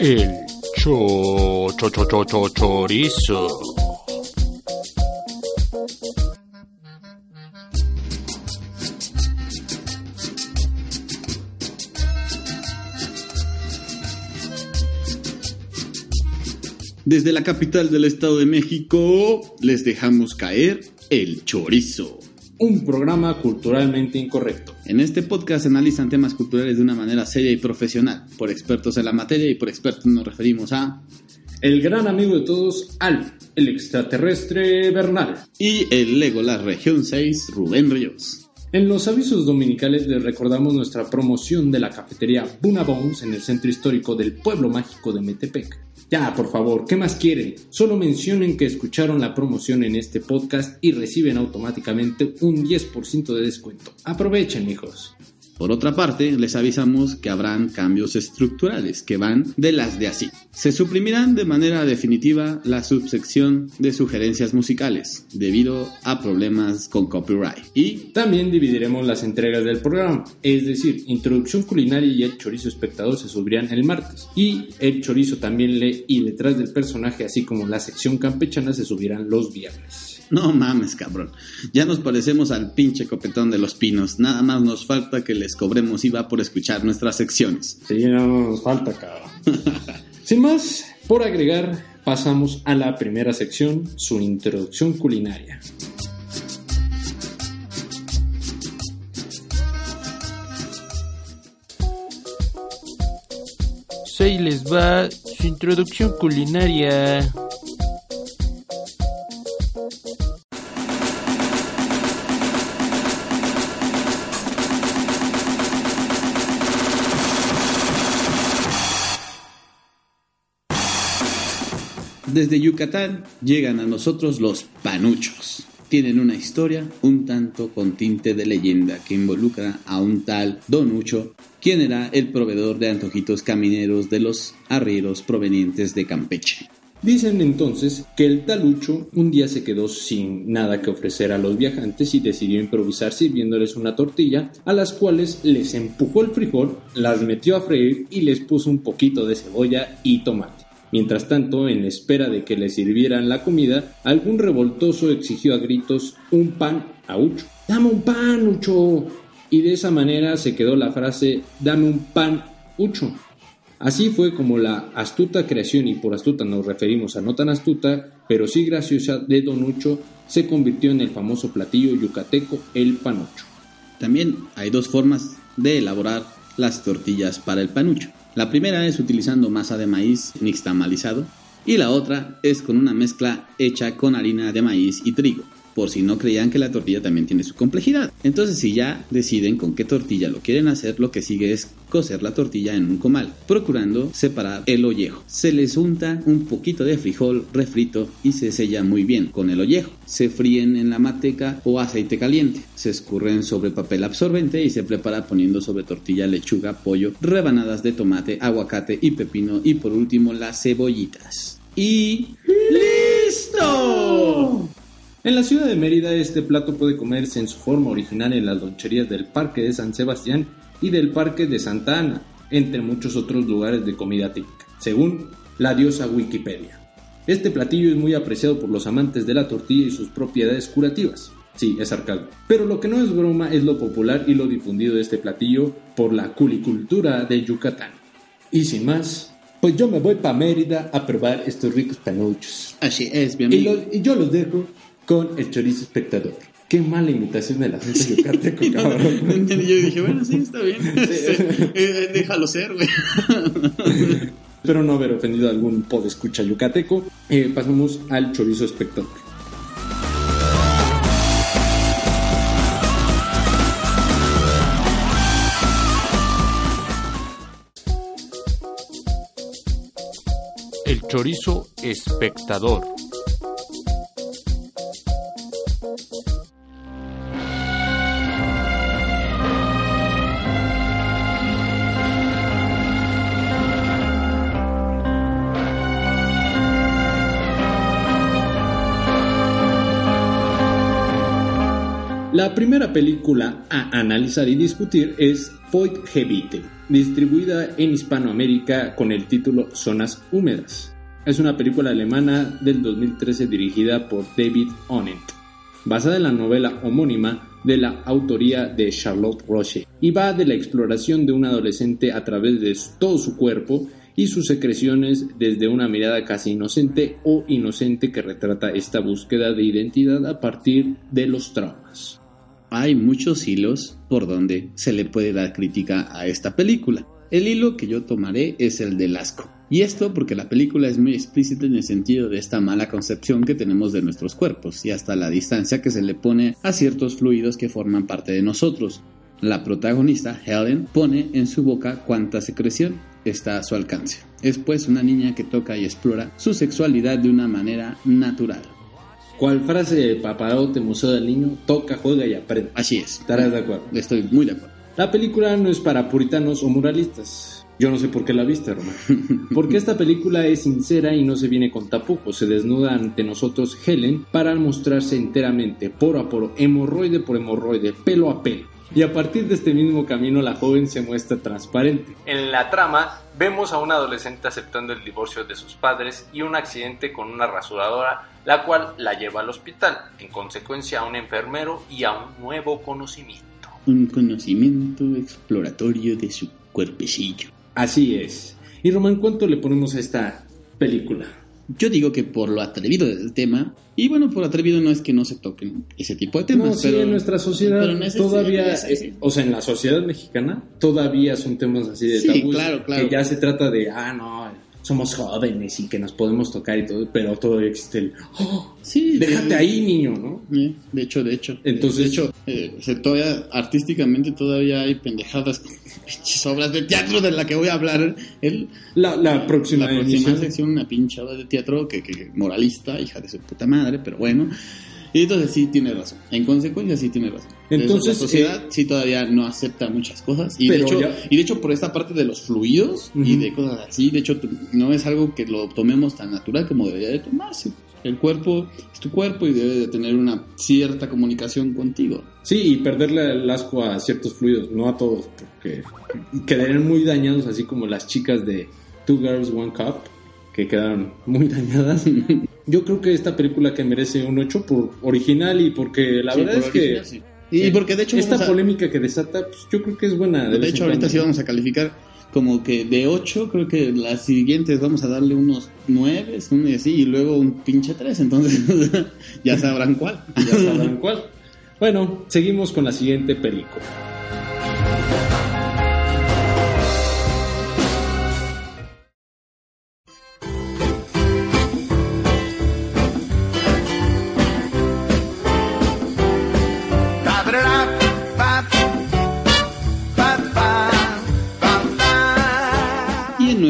El cho, cho, cho, cho, cho, chorizo. Desde la capital del Estado de México les dejamos caer el chorizo. Un programa culturalmente incorrecto. En este podcast se analizan temas culturales de una manera seria y profesional, por expertos en la materia y por expertos nos referimos a... El gran amigo de todos, Al, el extraterrestre Bernal. Y el Lego La Región 6, Rubén Ríos. En los avisos dominicales les recordamos nuestra promoción de la cafetería Buna Bones en el centro histórico del pueblo mágico de Metepec. Ya, por favor, ¿qué más quieren? Solo mencionen que escucharon la promoción en este podcast y reciben automáticamente un 10% de descuento. Aprovechen, hijos. Por otra parte, les avisamos que habrán cambios estructurales que van de las de así. Se suprimirán de manera definitiva la subsección de sugerencias musicales debido a problemas con copyright. Y también dividiremos las entregas del programa, es decir, introducción culinaria y el chorizo espectador se subirían el martes y el chorizo también lee y detrás del personaje así como la sección campechana se subirán los viernes. No mames, cabrón. Ya nos parecemos al pinche copetón de los pinos. Nada más nos falta que les cobremos IVA por escuchar nuestras secciones. Sí, no nos falta, cabrón. Sin más, por agregar, pasamos a la primera sección, su introducción culinaria. Ahí les va su introducción culinaria. Desde Yucatán llegan a nosotros los panuchos. Tienen una historia un tanto con tinte de leyenda que involucra a un tal Donucho, quien era el proveedor de antojitos camineros de los arrieros provenientes de Campeche. Dicen entonces que el talucho un día se quedó sin nada que ofrecer a los viajantes y decidió improvisar sirviéndoles una tortilla, a las cuales les empujó el frijol, las metió a freír y les puso un poquito de cebolla y tomate. Mientras tanto, en espera de que le sirvieran la comida, algún revoltoso exigió a gritos un pan a Ucho. ¡Dame un pan, Ucho! Y de esa manera se quedó la frase ¡Dame un pan, Ucho! Así fue como la astuta creación, y por astuta nos referimos a no tan astuta, pero sí graciosa de Don Ucho, se convirtió en el famoso platillo yucateco el panucho. También hay dos formas de elaborar las tortillas para el panucho. La primera es utilizando masa de maíz nixtamalizado y la otra es con una mezcla hecha con harina de maíz y trigo por si no creían que la tortilla también tiene su complejidad. Entonces, si ya deciden con qué tortilla lo quieren hacer, lo que sigue es cocer la tortilla en un comal, procurando separar el ollejo. Se les unta un poquito de frijol refrito y se sella muy bien con el ollejo. Se fríen en la manteca o aceite caliente. Se escurren sobre papel absorbente y se prepara poniendo sobre tortilla lechuga, pollo, rebanadas de tomate, aguacate y pepino y por último las cebollitas. Y ¡listo! En la ciudad de Mérida este plato puede comerse en su forma original en las loncherías del Parque de San Sebastián y del Parque de Santa Ana, entre muchos otros lugares de comida típica, según la diosa Wikipedia. Este platillo es muy apreciado por los amantes de la tortilla y sus propiedades curativas. Sí, es arcado. Pero lo que no es broma es lo popular y lo difundido de este platillo por la culicultura de Yucatán. Y sin más, pues yo me voy para Mérida a probar estos ricos panuchos. Así es, mi Y, los- y yo los dejo con el chorizo espectador. Qué mala imitación del acento yucateco, cabrón. Yo dije, bueno, sí, está bien. Eh, déjalo ser, güey. Espero no haber ofendido a algún podescucha yucateco. Eh, pasamos al chorizo espectador. El chorizo espectador. La primera película a analizar y discutir es Void Gebite, distribuida en Hispanoamérica con el título Zonas Húmedas. Es una película alemana del 2013 dirigida por David Onent, basada en la novela homónima de la autoría de Charlotte Roche y va de la exploración de un adolescente a través de todo su cuerpo y sus secreciones desde una mirada casi inocente o inocente que retrata esta búsqueda de identidad a partir de los traumas. Hay muchos hilos por donde se le puede dar crítica a esta película. El hilo que yo tomaré es el del asco. Y esto porque la película es muy explícita en el sentido de esta mala concepción que tenemos de nuestros cuerpos y hasta la distancia que se le pone a ciertos fluidos que forman parte de nosotros. La protagonista, Helen, pone en su boca cuánta secreción está a su alcance. Es pues una niña que toca y explora su sexualidad de una manera natural. ¿Cuál frase de paparote museo del niño? Toca, juega y aprende. Así es. ¿Estarás de acuerdo? Estoy muy de acuerdo. La película no es para puritanos o muralistas. Yo no sé por qué la viste, Román. Porque esta película es sincera y no se viene con tapujos. Se desnuda ante nosotros Helen para mostrarse enteramente, poro a poro, hemorroide por hemorroide, pelo a pelo. Y a partir de este mismo camino la joven se muestra transparente. En la trama vemos a un adolescente aceptando el divorcio de sus padres y un accidente con una rasuradora, la cual la lleva al hospital, en consecuencia a un enfermero y a un nuevo conocimiento. Un conocimiento exploratorio de su cuerpecillo. Así es. Y Román, ¿cuánto le ponemos a esta película? Yo digo que por lo atrevido del tema, y bueno, por atrevido no es que no se toquen ese tipo de temas, No, sí, pero en nuestra sociedad pero en ese- todavía, sí, sí. o sea, en la sociedad mexicana todavía son temas así de Sí, tabús, claro, claro. que ya se trata de, ah, no, somos jóvenes y que nos podemos tocar y todo, pero todavía existe el, "Oh, sí, déjate de- ahí, niño, ¿no? De hecho, de hecho. Entonces- de hecho, eh, se todavía, artísticamente todavía hay pendejadas, pinches obras de teatro de la que voy a hablar. El, La, la próxima, la próxima sección, una pinche obra de teatro que, que moralista, hija de su puta madre, pero bueno. Y entonces sí tiene razón. En consecuencia sí tiene razón. Entonces, la sociedad eh, sí todavía no acepta muchas cosas. Y de, hecho, ya- y de hecho por esta parte de los fluidos y Ujú. de cosas así, de hecho no es algo que lo tomemos tan natural como debería de tomarse. El cuerpo es tu cuerpo y debe de tener una cierta comunicación contigo. Sí, y perderle el asco a ciertos fluidos, no a todos, porque quedarían muy dañados, así como las chicas de Two Girls, One Cup, que quedaron muy dañadas. Yo creo que esta película que merece un 8 por original y porque la Sí, verdad por es que original, sí. Y porque de hecho esta a- polémica que desata, pues, yo creo que es buena. De vez hecho, ahorita sí vamos a calificar como que de 8, creo que las siguientes vamos a darle unos 9, y así, y luego un pinche 3, entonces ya sabrán cuál. Ya sabrán cuál. Bueno, seguimos con la siguiente película.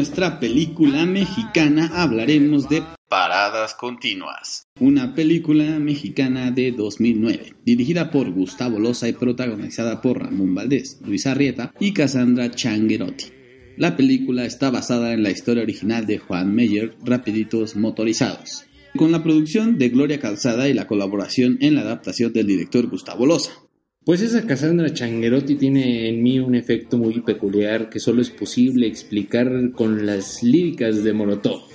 Nuestra película mexicana hablaremos de Paradas Continuas, una película mexicana de 2009, dirigida por Gustavo Loza y protagonizada por Ramón Valdés, Luis Arrieta y Cassandra Changuerotti. La película está basada en la historia original de Juan Meyer, Rapiditos Motorizados, con la producción de Gloria Calzada y la colaboración en la adaptación del director Gustavo Loza. Pues esa Cassandra Changuerotti tiene en mí un efecto muy peculiar que solo es posible explicar con las líricas de Molotov.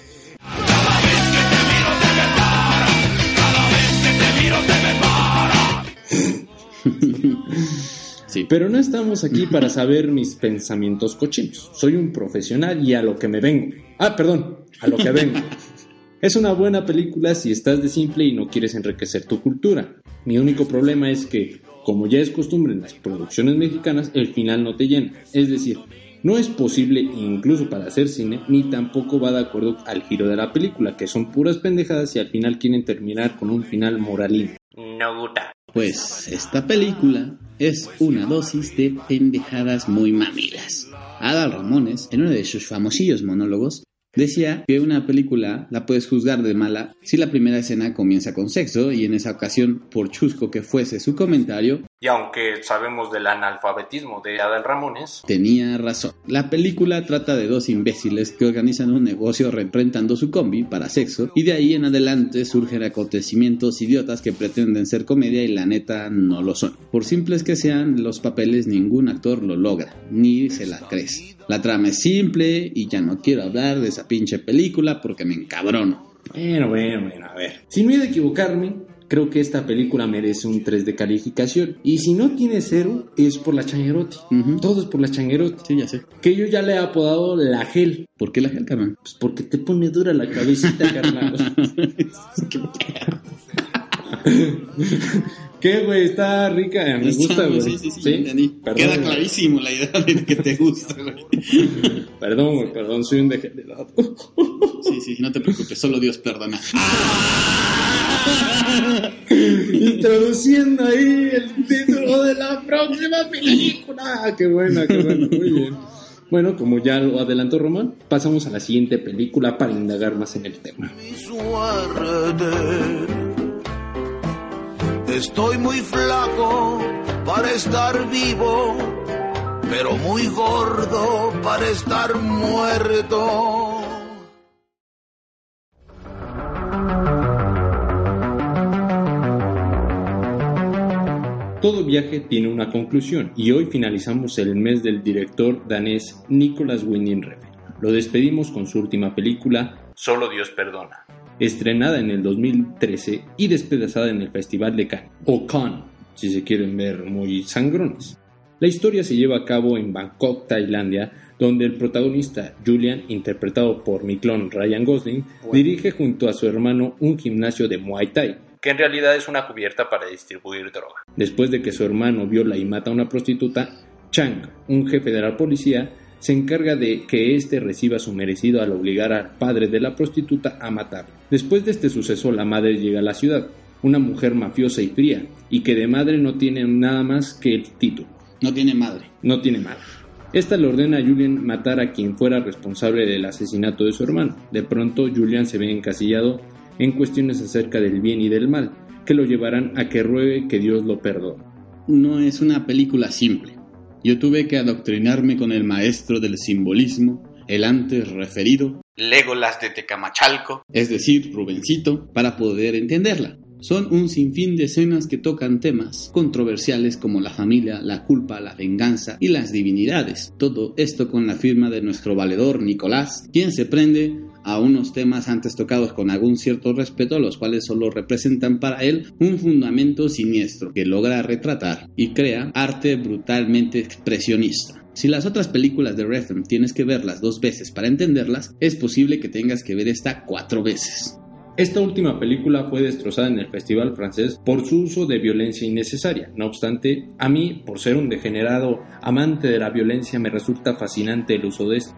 Sí, Pero no estamos aquí para saber mis pensamientos cochinos. Soy un profesional y a lo que me vengo. Ah, perdón, a lo que vengo. Es una buena película si estás de simple y no quieres enriquecer tu cultura. Mi único problema es que, como ya es costumbre en las producciones mexicanas, el final no te llena. Es decir, no es posible incluso para hacer cine, ni tampoco va de acuerdo al giro de la película, que son puras pendejadas y al final quieren terminar con un final moralino. No gusta. Pues esta película es una dosis de pendejadas muy mamilas. Adal Ramones, en uno de sus famosillos monólogos, decía que una película la puedes juzgar de mala si la primera escena comienza con sexo y en esa ocasión, por chusco que fuese su comentario, Y aunque sabemos del analfabetismo de Adal Ramones, Tenía razón. La película trata de dos imbéciles que organizan un negocio reprentando su combi para sexo y de ahí en adelante surgen acontecimientos idiotas que pretenden ser comedia y la neta no lo son. Por simples que sean los papeles ningún actor lo logra, ni se la crees. La trama es simple y ya no quiero hablar de esa pinche película porque me encabrono. bueno, bueno, bueno, a ver. Sin miedo a equivocarme, creo que esta película merece un 3 de calificación. Y si no tiene cero, es por la changuerotti. Ujú. Todo es por la changuerotti. Sí, ya sé. Que yo ya le he apodado la gel. ¿Por qué la gel, carnal? Pues porque te pone dura la cabecita, carnal. ¿Qué, güey? Está rica. Me gusta, güey. Sí, sí, sí, entendí. Perdón, Queda güey. clarísimo la idea de que te gusta, güey. Perdón, güey, perdón, soy un degenerado. Sí, sí, no te preocupes, solo Dios perdona. Introduciendo ahí el título de la próxima película. Ah, qué buena, qué buena, muy bien. Bueno, como ya lo adelantó Román, pasamos a la siguiente película para indagar más en el tema. Estoy muy flaco para estar vivo, pero muy gordo para estar muerto. Todo viaje tiene una conclusión y hoy finalizamos el mes del director danés Nicolas Winding Refn. Lo despedimos con su última película, Solo Dios Perdona, estrenada en el 2013 y despedazada en el Festival de Cannes, o Cannes, si se quieren ver muy sangrones. La historia se lleva a cabo en Bangkok, Tailandia, donde el protagonista, Julian, interpretado por mi clon Ryan Gosling, dirige junto a su hermano un gimnasio de Muay Thai, que en realidad es una cubierta para distribuir droga. Después de que su hermano viola y mata a una prostituta, Chang, un jefe de la policía, se encarga de que éste reciba su merecido al obligar al padre de la prostituta a matarlo. Después de este suceso, la madre llega a la ciudad, una mujer mafiosa y fría, y que de madre no tiene nada más que el título. No tiene madre. No tiene madre. Esta le ordena a Julian matar a quien fuera responsable del asesinato de su hermano. De pronto, Julian se ve encasillado en cuestiones acerca del bien y del mal, que lo llevarán a que ruegue que Dios lo perdone. No es una película simple. Yo tuve que adoctrinarme con el maestro del simbolismo, el antes referido, Legolas de Tecamachalco, es decir, Rubencito, para poder entenderla. Son un sinfín de escenas que tocan temas controversiales como la familia, la culpa, la venganza y las divinidades. Todo esto con la firma de nuestro valedor Nicolás, quien se prende a unos temas antes tocados con algún cierto respeto, los cuales solo representan para él un fundamento siniestro que logra retratar y crea arte brutalmente expresionista. Si las otras películas de Refn tienes que verlas dos veces para entenderlas, es posible que tengas que ver esta cuatro veces. Esta última película fue destrozada en el festival francés por su uso de violencia innecesaria. No obstante, a mí, por ser un degenerado amante de la violencia, me resulta fascinante el uso de esto.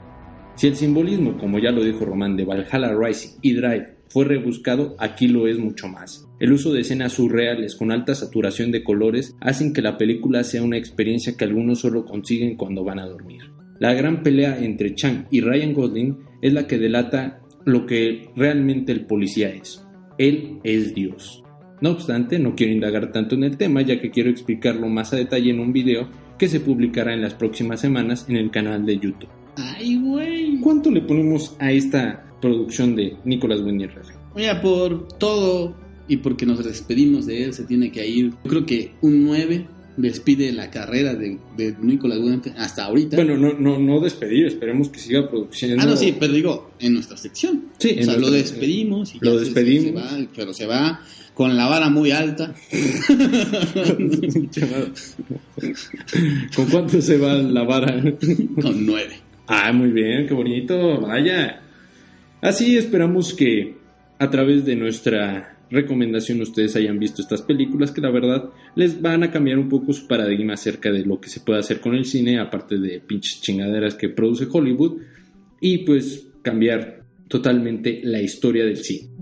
Si el simbolismo, como ya lo dijo Román, de Valhalla Rising y Drive fue rebuscado, aquí lo es mucho más. El uso de escenas surreales con alta saturación de colores hacen que la película sea una experiencia que algunos solo consiguen cuando van a dormir. La gran pelea entre Chang y Ryan Gosling es la que delata lo que realmente el policía es. Él es Dios. No obstante, no quiero indagar tanto en el tema ya que quiero explicarlo más a detalle en un video que se publicará en las próximas semanas en el canal de YouTube. ¡Ay, güey! ¿Cuánto le ponemos a esta producción de Nicolas Refn? Oye, por todo y porque nos despedimos de él, se tiene que ir. Yo creo que un 9 despide la carrera de, de Nicolas hasta ahorita. Bueno, no, no, no despedir, esperemos que siga produciendo. Ah, no, sí, pero digo, en nuestra sección. Sí, o en sea, lo despedimos. Y lo ya se- despedimos. se va, pero se va con la vara muy alta. ¿Con cuánto se va la vara? con 9. Ah, muy bien, qué bonito, vaya. Así esperamos que a través de nuestra recomendación ustedes hayan visto estas películas que la verdad les van a cambiar un poco su paradigma acerca de lo que se puede hacer con el cine, aparte de pinches chingaderas que produce Hollywood, y pues cambiar totalmente la historia del cine.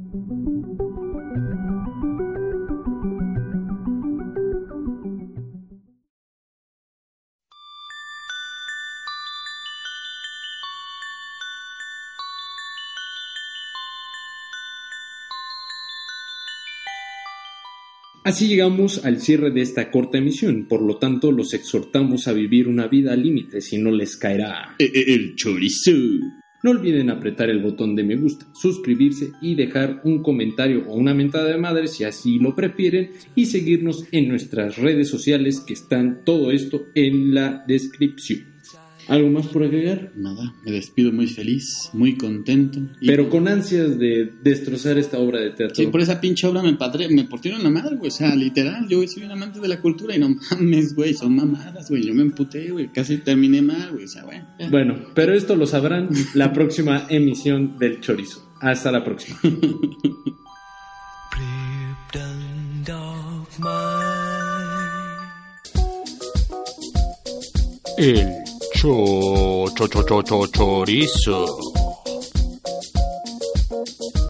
Así llegamos al cierre de esta corta emisión, por lo tanto los exhortamos a vivir una vida al límite, si no les caerá. E- e- El chorizo. No olviden apretar el botón de me gusta, suscribirse y dejar un comentario o una mentada de madre si así lo prefieren y seguirnos en nuestras redes sociales que están todo esto en la descripción. ¿Algo más por agregar? Nada, me despido muy feliz, muy contento. y- Pero con ansias de destrozar esta obra de teatro. Sí, por esa pinche obra me, padre, me portieron la madre, güey. O sea, literal, yo soy un amante de la cultura y no mames, güey, son mamadas, güey. Yo me emputé, güey. Casi terminé mal, güey. O sea, güey. ya. Bueno, pero esto lo sabrán la próxima emisión del Chorizo. Hasta la próxima. El cho cho cho cho cho chorizo.